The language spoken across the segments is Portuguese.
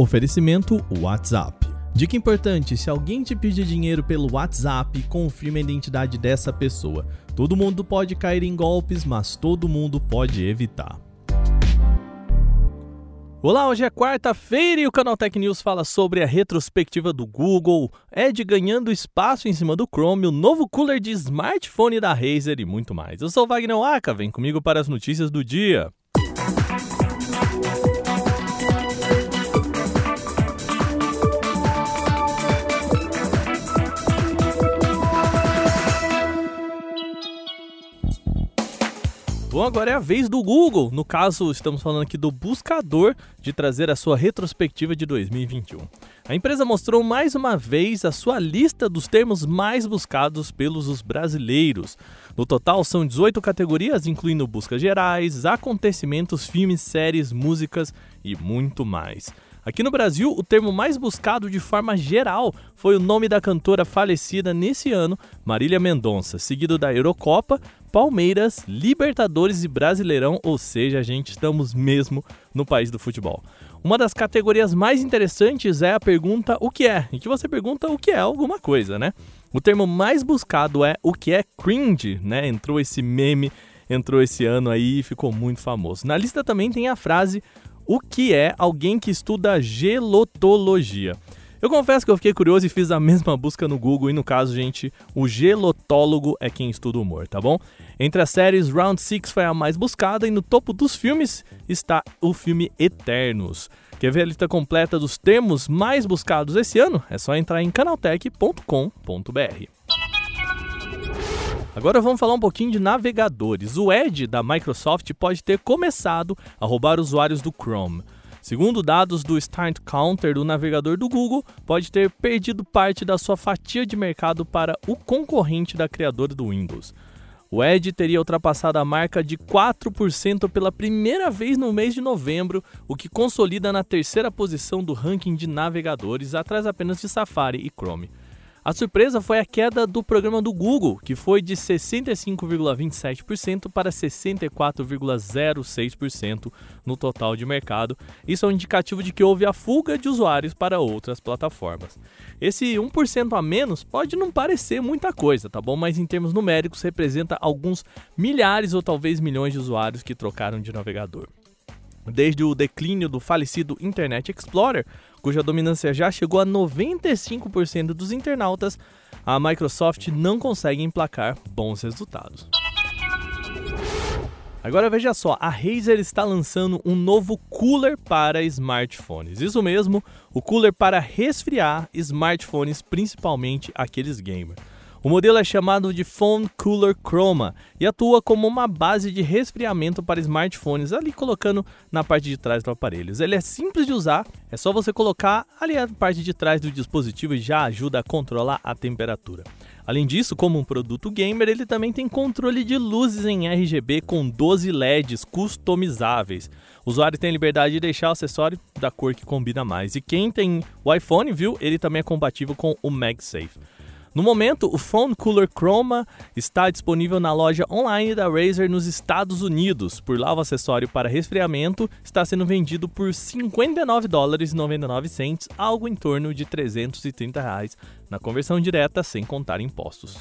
Oferecimento WhatsApp. Dica importante: se alguém te pedir dinheiro pelo WhatsApp, confirme a identidade dessa pessoa. Todo mundo pode cair em golpes, mas todo mundo pode evitar. Olá, hoje é quarta-feira e o Canal Tech News fala sobre a retrospectiva do Google, Edge ganhando espaço em cima do Chrome, o novo cooler de smartphone da Razer e muito mais. Eu sou Wagner Waka, vem comigo para as notícias do dia. Bom, agora é a vez do Google. No caso, estamos falando aqui do buscador de trazer a sua retrospectiva de 2021. A empresa mostrou mais uma vez a sua lista dos termos mais buscados pelos brasileiros. No total, são 18 categorias, incluindo buscas gerais, acontecimentos, filmes, séries, músicas e muito mais. Aqui no Brasil, o termo mais buscado de forma geral foi o nome da cantora falecida nesse ano, Marília Mendonça, seguido da Eurocopa, Palmeiras, Libertadores e Brasileirão, ou seja, a gente estamos mesmo no país do futebol. Uma das categorias mais interessantes é a pergunta o que é, em que você pergunta o que é alguma coisa, né? O termo mais buscado é o que é cringe, né? Entrou esse meme, entrou esse ano aí e ficou muito famoso. Na lista também tem a frase o que é alguém que estuda gelotologia. Eu confesso que eu fiquei curioso e fiz a mesma busca no Google e no caso, gente, o gelotólogo é quem estuda o humor, tá bom? Entre as séries, Round 6 foi a mais buscada e no topo dos filmes está o filme Eternos. Quer ver a lista completa dos termos mais buscados esse ano? É só entrar em canaltech.com.br. Agora vamos falar um pouquinho de navegadores. O Edge da Microsoft pode ter começado a roubar usuários do Chrome. Segundo dados do Start Counter do navegador do Google, pode ter perdido parte da sua fatia de mercado para o concorrente da criadora do Windows. O Edge teria ultrapassado a marca de 4% pela primeira vez no mês de novembro, o que consolida na terceira posição do ranking de navegadores, atrás apenas de Safari e Chrome. A surpresa foi a queda do programa do Google, que foi de 65,27% para 64,06% no total de mercado. Isso é um indicativo de que houve a fuga de usuários para outras plataformas. Esse 1% a menos pode não parecer muita coisa, tá bom? Mas em termos numéricos representa alguns milhares ou talvez milhões de usuários que trocaram de navegador. Desde o declínio do falecido Internet Explorer, cuja dominância já chegou a 95% dos internautas, a Microsoft não consegue emplacar bons resultados. Agora veja só, a Razer está lançando um novo cooler para smartphones. Isso mesmo, o cooler para resfriar smartphones, principalmente aqueles gamers. O modelo é chamado de Phone Cooler Chroma e atua como uma base de resfriamento para smartphones, ali colocando na parte de trás do aparelho. Ele é simples de usar, é só você colocar ali a parte de trás do dispositivo e já ajuda a controlar a temperatura. Além disso, como um produto gamer, ele também tem controle de luzes em RGB com 12 LEDs customizáveis. O usuário tem liberdade de deixar o acessório da cor que combina mais. E quem tem o iPhone, viu, ele também é compatível com o MagSafe. No momento, o Phone Cooler Chroma está disponível na loja online da Razer nos Estados Unidos. Por lá, o acessório para resfriamento está sendo vendido por 59 dólares e 99 cents, algo em torno de 330 reais na conversão direta, sem contar impostos.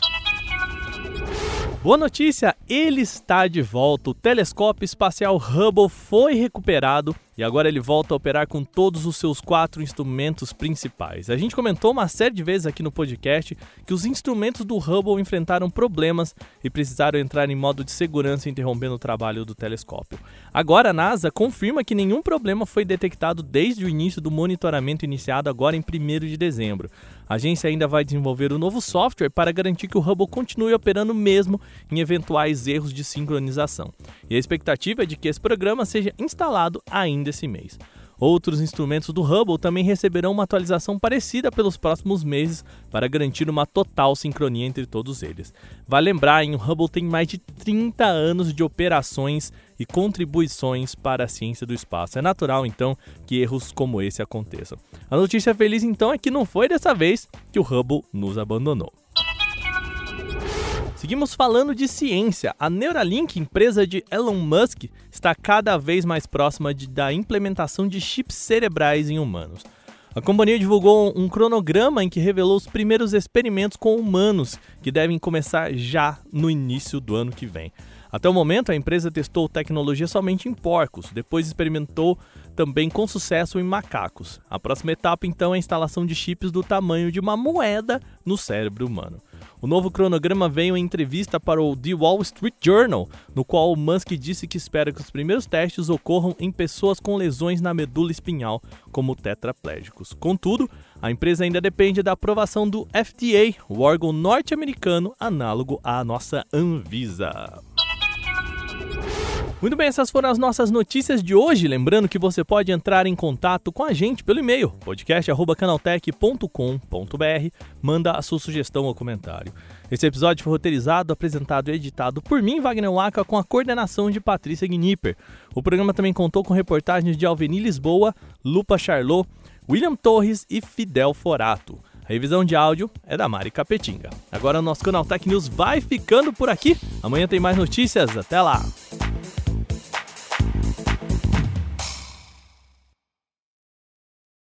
Boa notícia, ele está de volta. O telescópio espacial Hubble foi recuperado e agora ele volta a operar com todos os seus quatro instrumentos principais. A gente comentou uma série de vezes aqui no podcast que os instrumentos do Hubble enfrentaram problemas e precisaram entrar em modo de segurança, interrompendo o trabalho do telescópio. Agora a NASA confirma que nenhum problema foi detectado desde o início do monitoramento iniciado agora em 1 de dezembro. A agência ainda vai desenvolver um novo software para garantir que o Hubble continue operando mesmo em eventuais erros de sincronização. E a expectativa é de que esse programa seja instalado ainda desse mês. Outros instrumentos do Hubble também receberão uma atualização parecida pelos próximos meses para garantir uma total sincronia entre todos eles. Vale lembrar, hein, o Hubble tem mais de 30 anos de operações e contribuições para a ciência do espaço. É natural, então, que erros como esse aconteçam. A notícia feliz, então, é que não foi dessa vez que o Hubble nos abandonou. Seguimos falando de ciência. A Neuralink, empresa de Elon Musk, está cada vez mais próxima de, da implementação de chips cerebrais em humanos. A companhia divulgou um cronograma em que revelou os primeiros experimentos com humanos, que devem começar já no início do ano que vem. Até o momento, a empresa testou tecnologia somente em porcos, depois experimentou também com sucesso em macacos. A próxima etapa, então, é a instalação de chips do tamanho de uma moeda no cérebro humano. O novo cronograma veio em entrevista para o The Wall Street Journal, no qual Musk disse que espera que os primeiros testes ocorram em pessoas com lesões na medula espinhal, como tetraplégicos. Contudo, a empresa ainda depende da aprovação do FDA, o órgão norte-americano análogo à nossa Anvisa. Muito bem, essas foram as nossas notícias de hoje. Lembrando que você pode entrar em contato com a gente pelo e-mail podcast@canaltech.com.br. Manda a sua sugestão ou comentário. Esse episódio foi roteirizado, apresentado e editado por mim, Wagner Waka, com a coordenação de Patrícia Gnipper. O programa também contou com reportagens de Alveni Lisboa, Lupa Charlot, William Torres e Fidel Forato. A revisão de áudio é da Mari Capetinga. Agora o nosso Canal Tech News vai ficando por aqui. Amanhã tem mais notícias. Até lá!